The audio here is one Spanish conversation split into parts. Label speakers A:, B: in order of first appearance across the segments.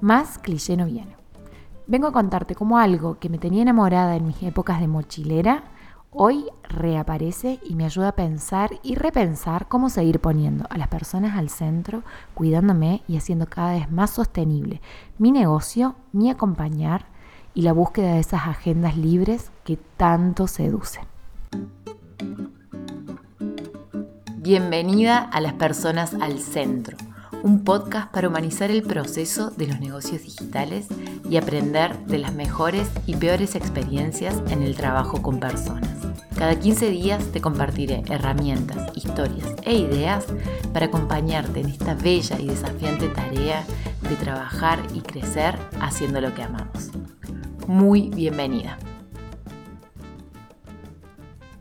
A: Más cliché no viene. Vengo a contarte cómo algo que me tenía enamorada en mis épocas de mochilera, hoy reaparece y me ayuda a pensar y repensar cómo seguir poniendo a las personas al centro, cuidándome y haciendo cada vez más sostenible mi negocio, mi acompañar y la búsqueda de esas agendas libres que tanto seducen. Bienvenida a las personas al centro un podcast para humanizar el proceso de los negocios digitales y aprender de las mejores y peores experiencias en el trabajo con personas. Cada 15 días te compartiré herramientas, historias e ideas para acompañarte en esta bella y desafiante tarea de trabajar y crecer haciendo lo que amamos. Muy bienvenida.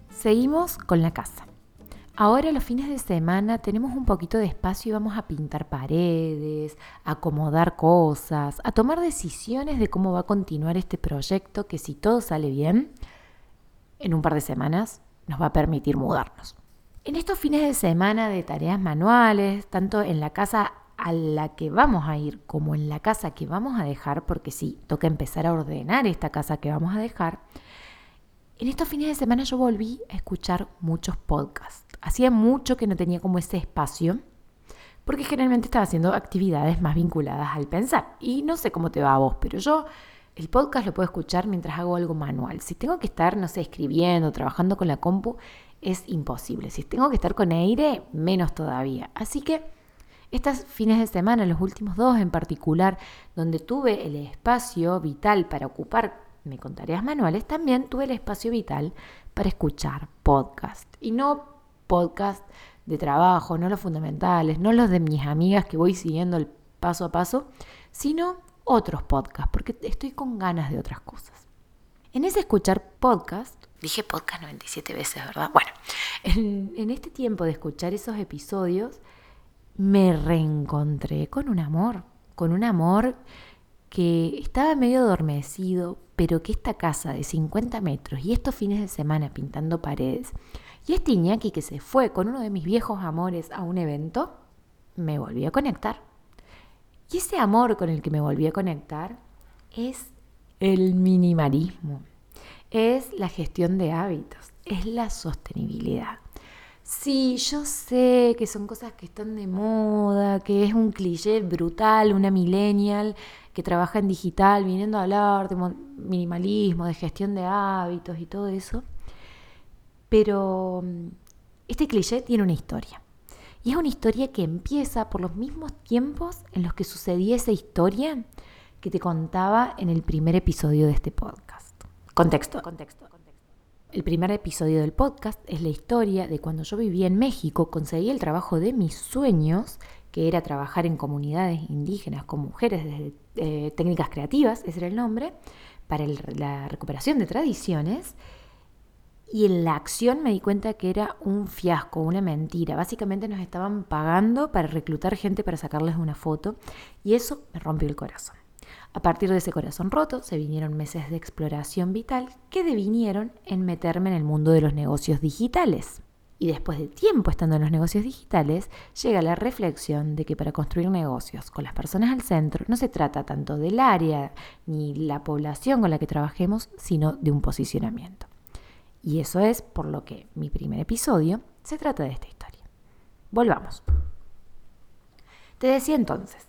A: Seguimos con la casa. Ahora los fines de semana tenemos un poquito de espacio y vamos a pintar paredes, a acomodar cosas, a tomar decisiones de cómo va a continuar este proyecto que si todo sale bien, en un par de semanas nos va a permitir mudarnos. En estos fines de semana de tareas manuales, tanto en la casa a la que vamos a ir como en la casa que vamos a dejar, porque sí, toca empezar a ordenar esta casa que vamos a dejar, en estos fines de semana yo volví a escuchar muchos podcasts. Hacía mucho que no tenía como ese espacio, porque generalmente estaba haciendo actividades más vinculadas al pensar. Y no sé cómo te va a vos, pero yo el podcast lo puedo escuchar mientras hago algo manual. Si tengo que estar, no sé, escribiendo, trabajando con la compu, es imposible. Si tengo que estar con aire, menos todavía. Así que estos fines de semana, los últimos dos en particular, donde tuve el espacio vital para ocupar me con tareas manuales, también tuve el espacio vital para escuchar podcast. Y no podcast de trabajo, no los fundamentales, no los de mis amigas que voy siguiendo el paso a paso, sino otros podcasts, porque estoy con ganas de otras cosas. En ese escuchar podcast, dije podcast 97 veces, ¿verdad? Bueno, en, en este tiempo de escuchar esos episodios, me reencontré con un amor, con un amor que estaba medio adormecido, pero que esta casa de 50 metros y estos fines de semana pintando paredes, y este Iñaki que se fue con uno de mis viejos amores a un evento, me volví a conectar. Y ese amor con el que me volví a conectar es el minimalismo, es la gestión de hábitos, es la sostenibilidad. Sí, yo sé que son cosas que están de moda, que es un cliché brutal, una millennial que trabaja en digital, viniendo a hablar de minimalismo, de gestión de hábitos y todo eso. Pero mm, este cliché tiene una historia. Y es una historia que empieza por los mismos tiempos en los que sucedía esa historia que te contaba en el primer episodio de este podcast. Contexto. Contexto. El primer episodio del podcast es la historia de cuando yo vivía en México, conseguí el trabajo de mis sueños, que era trabajar en comunidades indígenas con mujeres desde eh, técnicas creativas, ese era el nombre, para la recuperación de tradiciones. Y en la acción me di cuenta que era un fiasco, una mentira. Básicamente nos estaban pagando para reclutar gente para sacarles una foto y eso me rompió el corazón. A partir de ese corazón roto se vinieron meses de exploración vital que devinieron en meterme en el mundo de los negocios digitales. Y después de tiempo estando en los negocios digitales, llega la reflexión de que para construir negocios con las personas al centro no se trata tanto del área ni la población con la que trabajemos, sino de un posicionamiento. Y eso es por lo que mi primer episodio se trata de esta historia. Volvamos. Te decía entonces,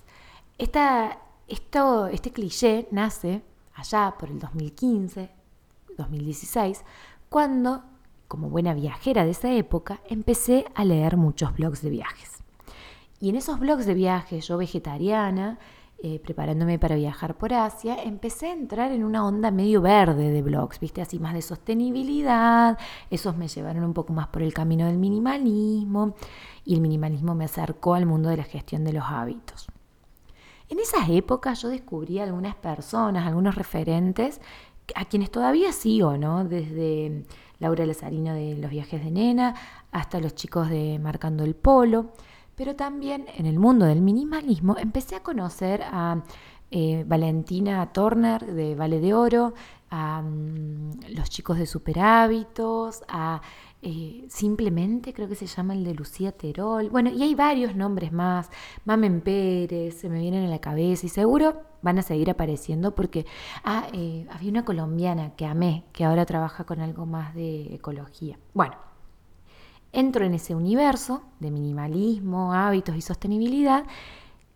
A: esta esto, este cliché nace allá por el 2015, 2016, cuando, como buena viajera de esa época, empecé a leer muchos blogs de viajes. Y en esos blogs de viajes, yo vegetariana, eh, preparándome para viajar por Asia, empecé a entrar en una onda medio verde de blogs, viste, así más de sostenibilidad, esos me llevaron un poco más por el camino del minimalismo y el minimalismo me acercó al mundo de la gestión de los hábitos. En esas épocas yo descubrí algunas personas, algunos referentes a quienes todavía sigo, ¿no? Desde Laura Lazarino de Los viajes de nena hasta los chicos de Marcando el Polo. Pero también en el mundo del minimalismo empecé a conocer a eh, Valentina Turner de Vale de Oro, a mm, los chicos de Super Hábitos, a eh, simplemente creo que se llama el de Lucía Terol. Bueno, y hay varios nombres más. Mamen Pérez, se me vienen a la cabeza y seguro van a seguir apareciendo porque ah, eh, había una colombiana que amé, que ahora trabaja con algo más de ecología. Bueno, entro en ese universo de minimalismo, hábitos y sostenibilidad.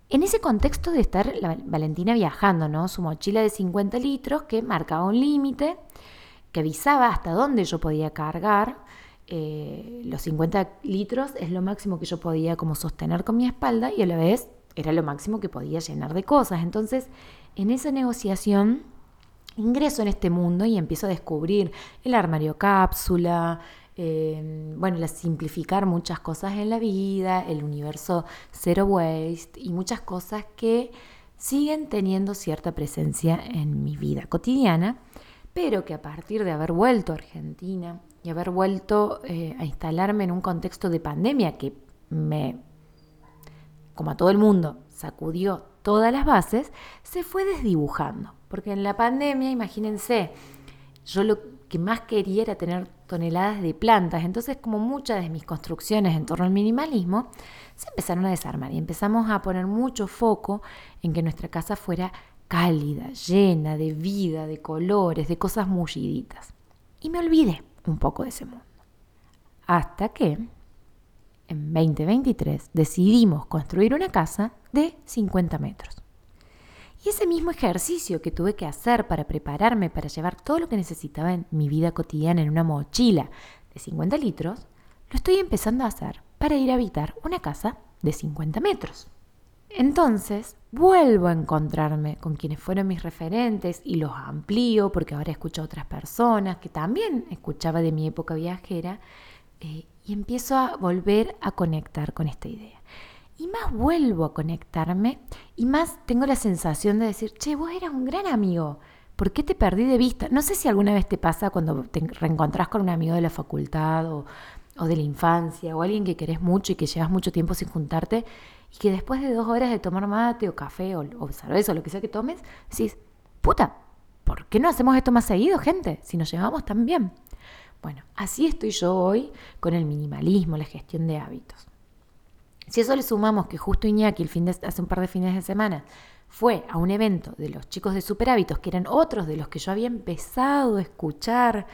A: En ese contexto de estar Valentina viajando, ¿no? Su mochila de 50 litros que marcaba un límite, que avisaba hasta dónde yo podía cargar eh, los 50 litros es lo máximo que yo podía como sostener con mi espalda y a la vez era lo máximo que podía llenar de cosas. Entonces, en esa negociación ingreso en este mundo y empiezo a descubrir el armario cápsula, bueno, la simplificar muchas cosas en la vida, el universo zero waste y muchas cosas que siguen teniendo cierta presencia en mi vida cotidiana, pero que a partir de haber vuelto a Argentina y haber vuelto eh, a instalarme en un contexto de pandemia que me, como a todo el mundo, sacudió todas las bases, se fue desdibujando. Porque en la pandemia, imagínense, yo lo que más quería era tener toneladas de plantas. Entonces, como muchas de mis construcciones en torno al minimalismo, se empezaron a desarmar y empezamos a poner mucho foco en que nuestra casa fuera cálida, llena de vida, de colores, de cosas mulliditas. Y me olvidé un poco de ese mundo. Hasta que en 2023 decidimos construir una casa de 50 metros. Y ese mismo ejercicio que tuve que hacer para prepararme para llevar todo lo que necesitaba en mi vida cotidiana en una mochila de 50 litros, lo estoy empezando a hacer para ir a habitar una casa de 50 metros. Entonces, vuelvo a encontrarme con quienes fueron mis referentes y los amplío porque ahora escucho a otras personas que también escuchaba de mi época viajera eh, y empiezo a volver a conectar con esta idea. Y más vuelvo a conectarme y más tengo la sensación de decir, che, vos eras un gran amigo, ¿por qué te perdí de vista? No sé si alguna vez te pasa cuando te reencontrás con un amigo de la facultad o, o de la infancia o alguien que querés mucho y que llevas mucho tiempo sin juntarte y que después de dos horas de tomar mate o café o, o cerveza o lo que sea que tomes, decís, puta, ¿por qué no hacemos esto más seguido, gente? Si nos llevamos tan bien. Bueno, así estoy yo hoy con el minimalismo, la gestión de hábitos. Si eso le sumamos que justo Iñaki el fin de, hace un par de fines de semana fue a un evento de los chicos de Super Hábitos, que eran otros de los que yo había empezado a escuchar,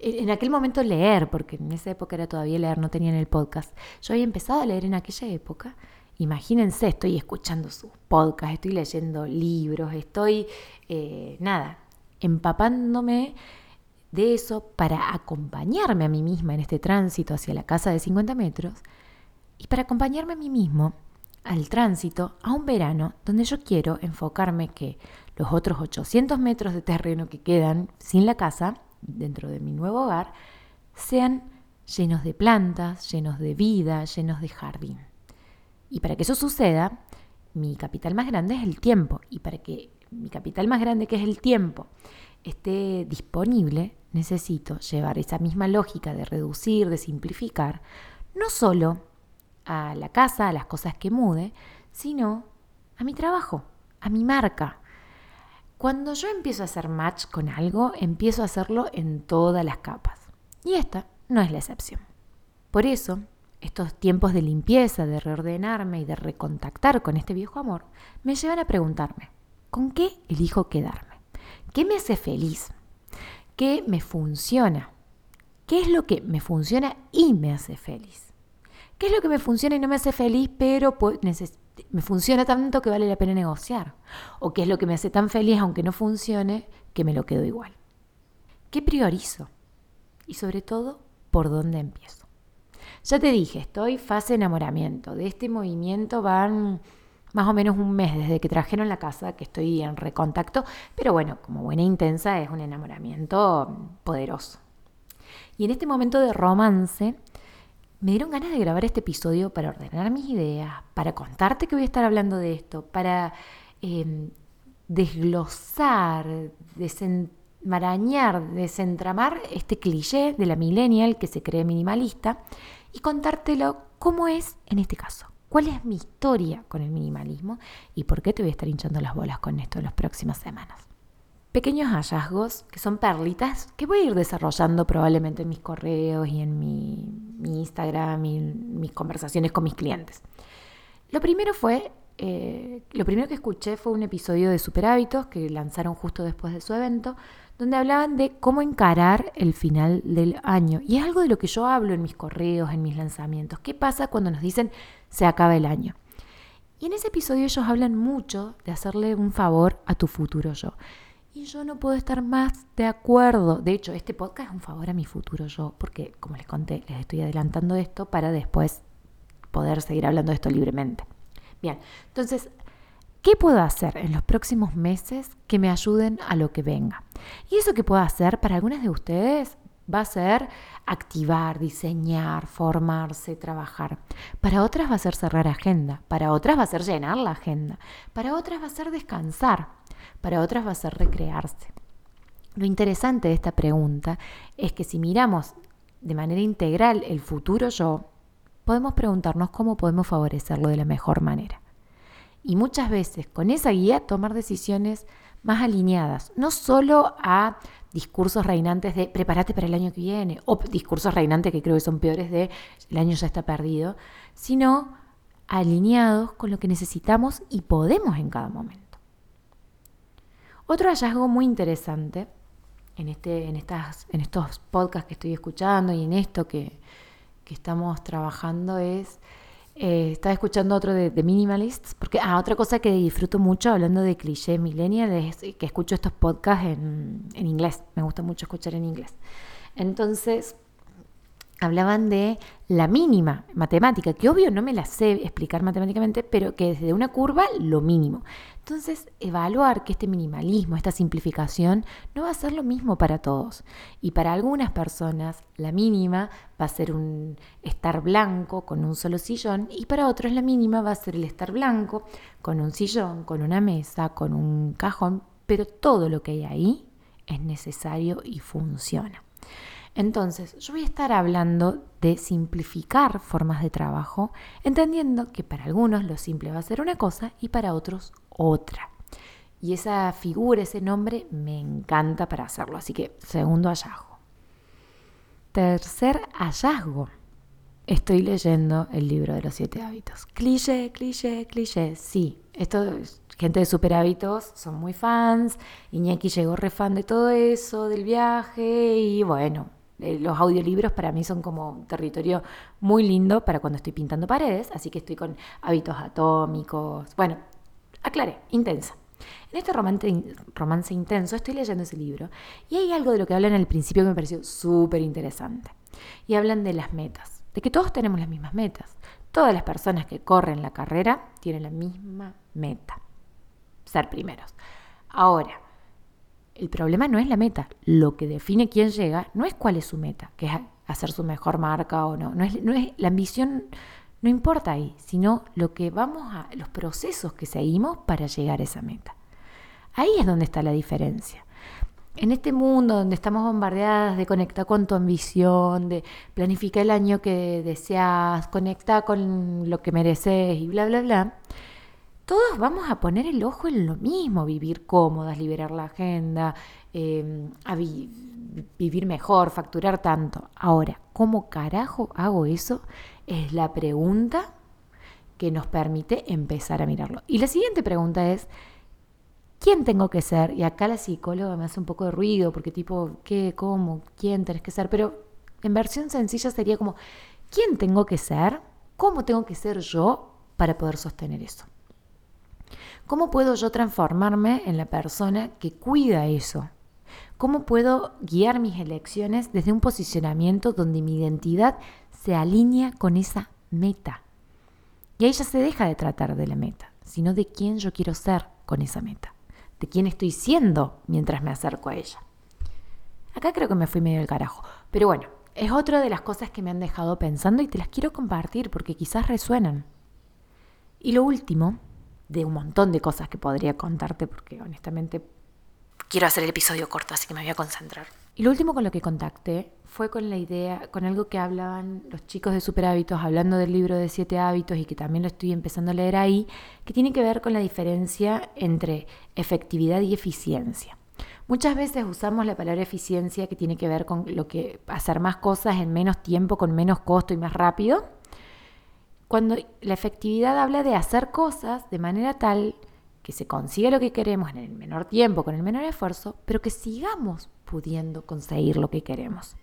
A: en aquel momento leer, porque en esa época era todavía leer, no tenían el podcast. Yo había empezado a leer en aquella época Imagínense, estoy escuchando sus podcasts, estoy leyendo libros, estoy, eh, nada, empapándome de eso para acompañarme a mí misma en este tránsito hacia la casa de 50 metros y para acompañarme a mí mismo al tránsito a un verano donde yo quiero enfocarme que los otros 800 metros de terreno que quedan sin la casa, dentro de mi nuevo hogar, sean llenos de plantas, llenos de vida, llenos de jardín. Y para que eso suceda, mi capital más grande es el tiempo. Y para que mi capital más grande, que es el tiempo, esté disponible, necesito llevar esa misma lógica de reducir, de simplificar, no solo a la casa, a las cosas que mude, sino a mi trabajo, a mi marca. Cuando yo empiezo a hacer match con algo, empiezo a hacerlo en todas las capas. Y esta no es la excepción. Por eso, estos tiempos de limpieza, de reordenarme y de recontactar con este viejo amor, me llevan a preguntarme, ¿con qué elijo quedarme? ¿Qué me hace feliz? ¿Qué me funciona? ¿Qué es lo que me funciona y me hace feliz? ¿Qué es lo que me funciona y no me hace feliz, pero me funciona tanto que vale la pena negociar? ¿O qué es lo que me hace tan feliz, aunque no funcione, que me lo quedo igual? ¿Qué priorizo? Y sobre todo, ¿por dónde empiezo? Ya te dije, estoy fase enamoramiento. De este movimiento van más o menos un mes desde que trajeron la casa, que estoy en recontacto, pero bueno, como buena intensa es un enamoramiento poderoso. Y en este momento de romance, me dieron ganas de grabar este episodio para ordenar mis ideas, para contarte que voy a estar hablando de esto, para em, desglosar, desenmarañar, desentramar este cliché de la millennial que se cree minimalista y contártelo cómo es en este caso. ¿Cuál es mi historia con el minimalismo y por qué te voy a estar hinchando las bolas con esto en las próximas semanas? Pequeños hallazgos que son perlitas que voy a ir desarrollando probablemente en mis correos y en mi, Instagram y en mis conversaciones con mis clientes. Lo primero fue, eh, lo primero que escuché fue un episodio de Super Hábitos que lanzaron justo después de su evento, donde hablaban de cómo encarar el final del año. Y es algo de lo que yo hablo en mis correos, en mis lanzamientos. ¿Qué pasa cuando nos dicen se acaba el año? Y en ese episodio ellos hablan mucho de hacerle un favor a tu futuro yo. Y yo no puedo estar más de acuerdo. De hecho, este podcast es un favor a mi futuro yo, porque como les conté, les estoy adelantando esto para después poder seguir hablando de esto libremente. Bien, entonces, ¿qué puedo hacer en los próximos meses que me ayuden a lo que venga? Y eso que puedo hacer para algunas de ustedes va a ser activar, diseñar, formarse, trabajar. Para otras va a ser cerrar agenda, para otras va a ser llenar la agenda, para otras va a ser descansar, para otras va a ser recrearse. Lo interesante de esta pregunta es que si miramos de manera integral el futuro yo, podemos preguntarnos cómo podemos favorecerlo de la mejor manera. Y muchas veces con esa guía tomar decisiones más alineadas, no solo a discursos reinantes de prepárate para el año que viene, o discursos reinantes que creo que son peores de el año ya está perdido, sino alineados con lo que necesitamos y podemos en cada momento. Otro hallazgo muy interesante en, este, en, estas, en estos podcasts que estoy escuchando y en esto que, que estamos trabajando es eh, estaba escuchando otro de, Minimalists, porque, ah, otra cosa que disfruto mucho hablando de clichés millennial es que escucho estos podcasts en, en inglés. Me gusta mucho escuchar en inglés. Entonces, hablaban de la mínima matemática, que obvio no me la sé explicar matemáticamente, pero que desde una curva lo mínimo. Entonces, evaluar que este minimalismo, esta simplificación, no va a ser lo mismo para todos. Y para algunas personas, la mínima va a ser un estar blanco con un solo sillón, y para otros la mínima va a ser el estar blanco con un sillón, con una mesa, con un cajón, pero todo lo que hay ahí es necesario y funciona. Entonces, yo voy a estar hablando de simplificar formas de trabajo, entendiendo que para algunos lo simple va a ser una cosa y para otros otra. Y esa figura, ese nombre, me encanta para hacerlo. Así que, segundo hallazgo. Tercer hallazgo. Estoy leyendo el libro de los siete hábitos. Cliché, cliché, cliché. Sí, esto, gente de super hábitos son muy fans. Iñaki llegó re fan de todo eso, del viaje. Y bueno, eh, los audiolibros para mí son como un territorio muy lindo para cuando estoy pintando paredes, así que estoy con hábitos atómicos. Bueno, aclaré, intensa. En este romance, romance intenso estoy leyendo ese libro y hay algo de lo que hablan al principio que me pareció súper interesante. Y hablan de las metas, de que todos tenemos las mismas metas. Todas las personas que corren la carrera tienen la misma meta, ser primeros. Ahora, el problema no es la meta. Lo que define quién llega no es cuál es su meta, que es hacer su mejor marca o no. No es, no es la ambición, no importa ahí, sino lo que vamos a, los procesos que seguimos para llegar a esa meta. Ahí es donde está la diferencia. En este mundo donde estamos bombardeadas de conectar con tu ambición, de planificar el año que deseas, conectar con lo que mereces y bla, bla, bla, todos vamos a poner el ojo en lo mismo, vivir cómodas, liberar la agenda, em, vivir mejor, facturar tanto. Ahora, ¿cómo carajo hago eso? Es la pregunta que nos permite empezar a mirarlo. Y la siguiente pregunta es, ¿quién tengo que ser? Y acá la psicóloga me hace un poco de ruido, porque tipo, ¿qué, cómo, quién tenés que ser? Pero en versión sencilla sería como, ¿quién tengo que ser? ¿Cómo tengo que ser yo para poder sostener eso? ¿Cómo puedo yo transformarme en la persona que cuida eso? ¿Cómo puedo guiar mis elecciones desde un posicionamiento donde mi identidad se alinea con esa meta? Y ahí ya se deja de tratar de la meta, sino de quién yo quiero ser con esa meta, de quién estoy siendo mientras me acerco a ella. Acá creo que me fui medio del carajo, pero bueno, es otra de las cosas que me han dejado pensando y te las quiero compartir porque quizás resuenan. Y lo último de un montón de cosas que podría contarte porque honestamente quiero hacer el episodio corto, así que me voy a concentrar. Y lo último con lo que contacté fue con la idea, con algo que hablaban los chicos de Super Hábitos, hablando del libro de siete hábitos y que también lo estoy empezando a leer ahí, que tiene que ver con la diferencia entre efectividad y eficiencia. Muchas veces usamos la palabra eficiencia que tiene que ver con lo que hacer más cosas en menos tiempo, con menos costo y más rápido. Cuando la efectividad habla de hacer cosas de manera tal que se consiga lo que queremos en el menor tiempo, con el menor esfuerzo, pero que sigamos pudiendo conseguir lo que queremos.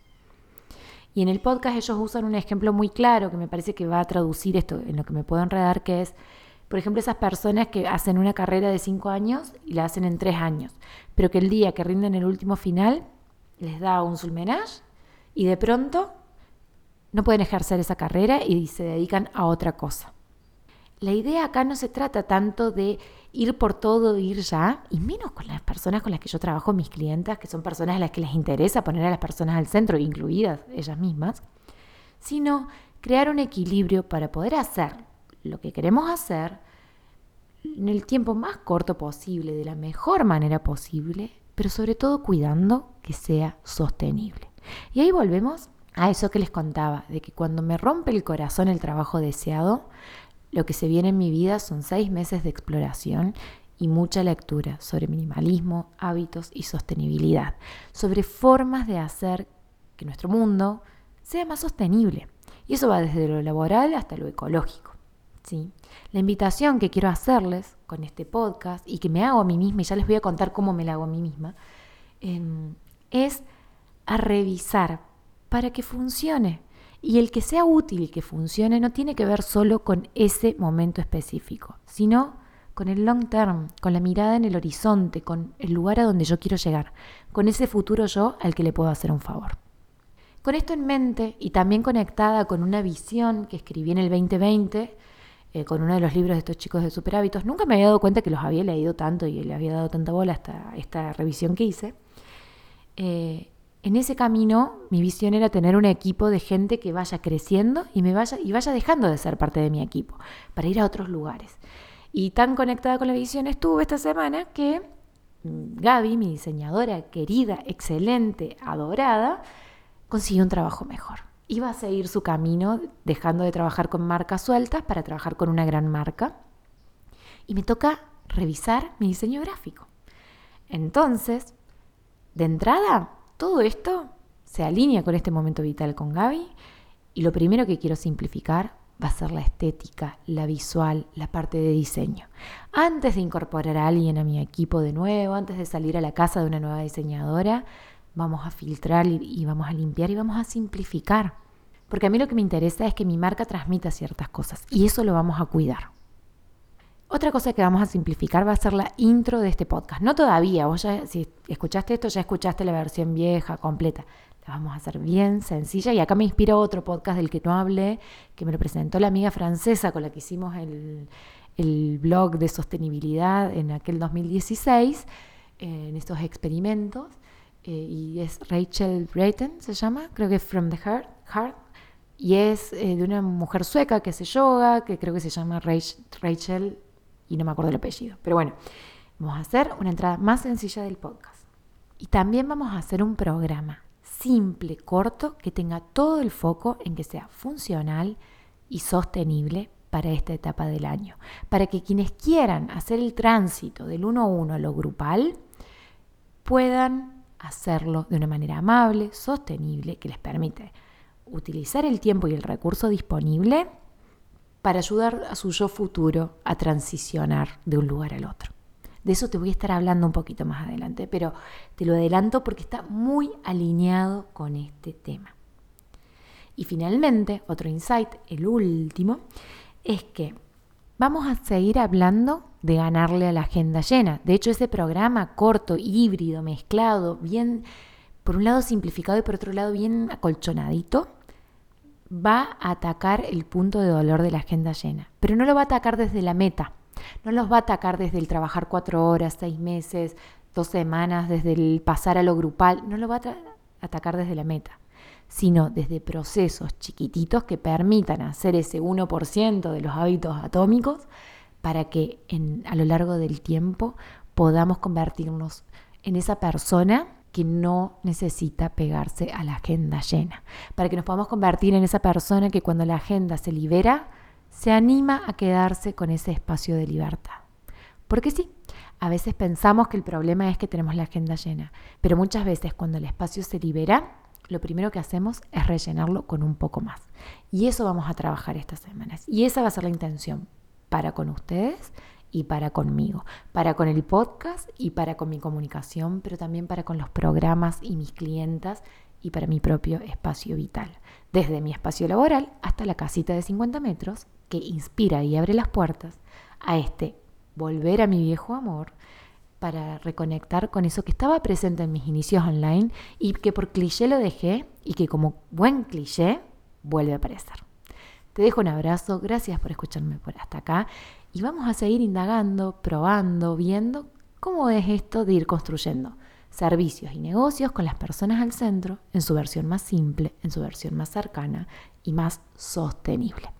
A: Y en el podcast ellos usan un ejemplo muy claro que me parece que va a traducir esto en lo que me puedo enredar, que es por ejemplo, esas personas que hacen una carrera de cinco años y la hacen en tres años, pero que el día que rinden el último final les da un sulmenage y de pronto no pueden ejercer esa carrera y se dedican a otra cosa. La idea acá no se trata tanto de ir por todo, ir ya, y menos con las personas con las que yo trabajo, mis clientas, que son personas a las que les interesa poner a las personas al centro, incluidas ellas mismas, sino crear un equilibrio para poder hacer lo que queremos hacer en el tiempo más corto posible, de la mejor manera posible, pero sobre todo cuidando que sea sostenible. Y ahí volvemos a eso que les contaba, de que cuando me rompe el corazón el trabajo deseado, lo que se viene en mi vida son seis meses de exploración y mucha lectura sobre minimalismo, hábitos y sostenibilidad, sobre formas de hacer que nuestro mundo sea más sostenible. Y eso va desde lo laboral hasta lo ecológico. La invitación que quiero hacerles con este podcast y que me hago a mí misma, y ya les voy a contar cómo me la hago a mí misma, em, es a revisar para que funcione. Y el que sea útil y que funcione no tiene que ver solo con ese momento específico, sino con el long term, con la mirada en el horizonte, con el lugar a donde yo quiero llegar, con ese futuro yo al que le puedo hacer un favor. Con esto en mente y también conectada con una visión que escribí en el 2020, eh, con uno de los libros de estos chicos de super hábitos. Nunca me había dado cuenta que los había leído tanto y le había dado tanta bola hasta esta revisión que hice. Eh, en ese camino, mi visión era tener un equipo de gente que vaya creciendo y, me vaya, y vaya dejando de ser parte de mi equipo para ir a otros lugares. Y tan conectada con la visión estuve esta semana que mm, Gaby, mi diseñadora querida, excelente, adorada, consiguió un trabajo mejor iba a seguir su camino dejando de trabajar con marcas sueltas para trabajar con una gran marca. Y me toca revisar mi diseño gráfico. Entonces, de entrada, todo esto se alinea con este momento vital con Gaby y lo primero que quiero simplificar va a ser la estética, la visual, la parte de diseño. Antes de incorporar a alguien a mi equipo de nuevo, antes de salir a la casa de una nueva diseñadora, vamos a filtrar y, vamos a limpiar y vamos a simplificar. Porque a mí lo que me interesa es que mi marca transmita ciertas cosas y eso lo vamos a cuidar. Otra cosa que vamos a simplificar va a ser la intro de este podcast. No todavía, vos ya, si escuchaste esto, ya escuchaste la versión vieja, completa. La vamos a hacer bien sencilla y acá me inspira otro podcast del que no hablé, que me lo presentó la amiga francesa con la que hicimos el, el blog de sostenibilidad en aquel 2016, en estos experimentos. Eh, y es Rachel Brayton, se llama, creo que es From the Heart, Heart y es eh, de una mujer sueca que hace yoga, que creo que se llama Rachel, y no me acuerdo el apellido. Pero bueno, vamos a hacer una entrada más sencilla del podcast. Y también vamos a hacer un programa simple, corto, que tenga todo el foco en que sea funcional y sostenible para esta etapa del año. Para que quienes quieran hacer el tránsito del uno a uno a lo grupal puedan hacerlo de una manera amable, sostenible, que les permite utilizar el tiempo y el recurso disponible para ayudar a su yo futuro a transicionar de un lugar al otro. De eso te voy a estar hablando un poquito más adelante, pero te lo adelanto porque está muy alineado con este tema. Y finalmente, otro insight, el último, es que vamos a seguir hablando de ganarle a la agenda llena. De hecho, ese programa corto, híbrido, mezclado, bien, por un lado simplificado y por otro lado bien acolchonadito, va a atacar el punto de dolor de la agenda llena. Pero no lo va a atacar desde la meta. No los va a atacar desde el trabajar cuatro horas, seis meses, dos semanas, desde el pasar a lo grupal. No lo va a atacar desde la meta sino desde procesos chiquititos que permitan hacer ese 1% de los hábitos atómicos para que a lo largo del tiempo podamos convertirnos en esa persona que no necesita pegarse a la agenda llena, para que nos podamos convertir en esa persona que cuando la agenda se libera, se anima a quedarse con ese espacio de libertad. Porque sí, A veces pensamos que el problema es que tenemos la agenda llena, pero muchas veces cuando el espacio se libera, lo primero que hacemos es rellenarlo con un poco más. Y eso vamos a trabajar estas semanas. Y esa va a ser la intención para con ustedes y para conmigo, para con el podcast y para con mi comunicación, pero también para con los programas y mis clientas y para mi propio espacio vital. Desde mi espacio laboral hasta la casita de 50 metros que inspira y abre las puertas a este volver a mi viejo amor para reconectar con eso que estaba presente en mis inicios online y que por cliché lo dejé y que como buen cliché vuelve a aparecer. Te dejo un abrazo, gracias por escucharme por hasta acá y vamos a seguir indagando, probando, viendo cómo es esto de ir construyendo servicios y negocios con las personas al centro en su versión más simple, en su versión más cercana y más sostenible.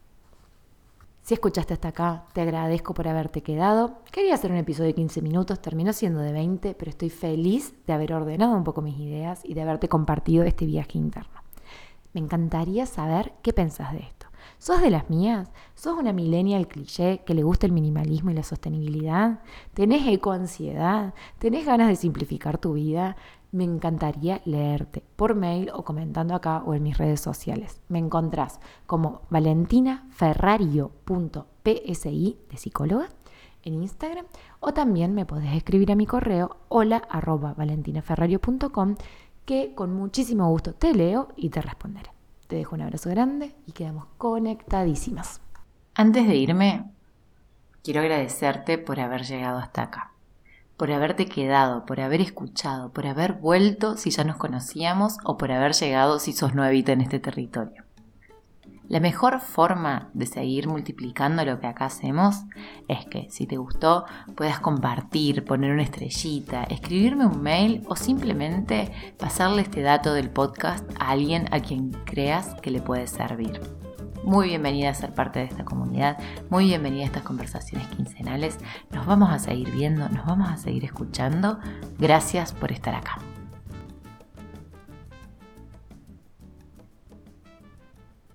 A: Si escuchaste hasta acá, te agradezco por haberte quedado. Quería hacer un episodio de 15 minutos, terminó siendo de 20, pero estoy feliz de haber ordenado un poco mis ideas y de haberte compartido este viaje interno. Me encantaría saber qué pensás de esto. ¿Sos de las mías? ¿Sos una millennial cliché que le gusta el minimalismo y la sostenibilidad? ¿Tenés ecoansiedad? ¿Tenés ganas de simplificar tu vida? me encantaría leerte por mail o comentando acá o en mis redes sociales. Me encontrás como valentinaferrario.psi de psicóloga en Instagram o también me podés escribir a mi correo hola arroba valentinaferrario.com que con muchísimo gusto te leo y te responderé. Te dejo un abrazo grande y quedamos conectadísimas.
B: Antes de irme, quiero agradecerte por haber llegado hasta acá por haberte quedado, por haber escuchado, por haber vuelto si ya nos conocíamos o por haber llegado si sos nuevita en este territorio. La mejor forma de seguir multiplicando lo que acá hacemos es que si te gustó puedas compartir, poner una estrellita, escribirme un mail o simplemente pasarle este dato del podcast a alguien a quien creas que le puede servir muy bienvenida a ser parte de esta comunidad, muy bienvenida a estas conversaciones quincenales. Nos vamos a seguir viendo, nos vamos a seguir escuchando. Gracias por estar acá.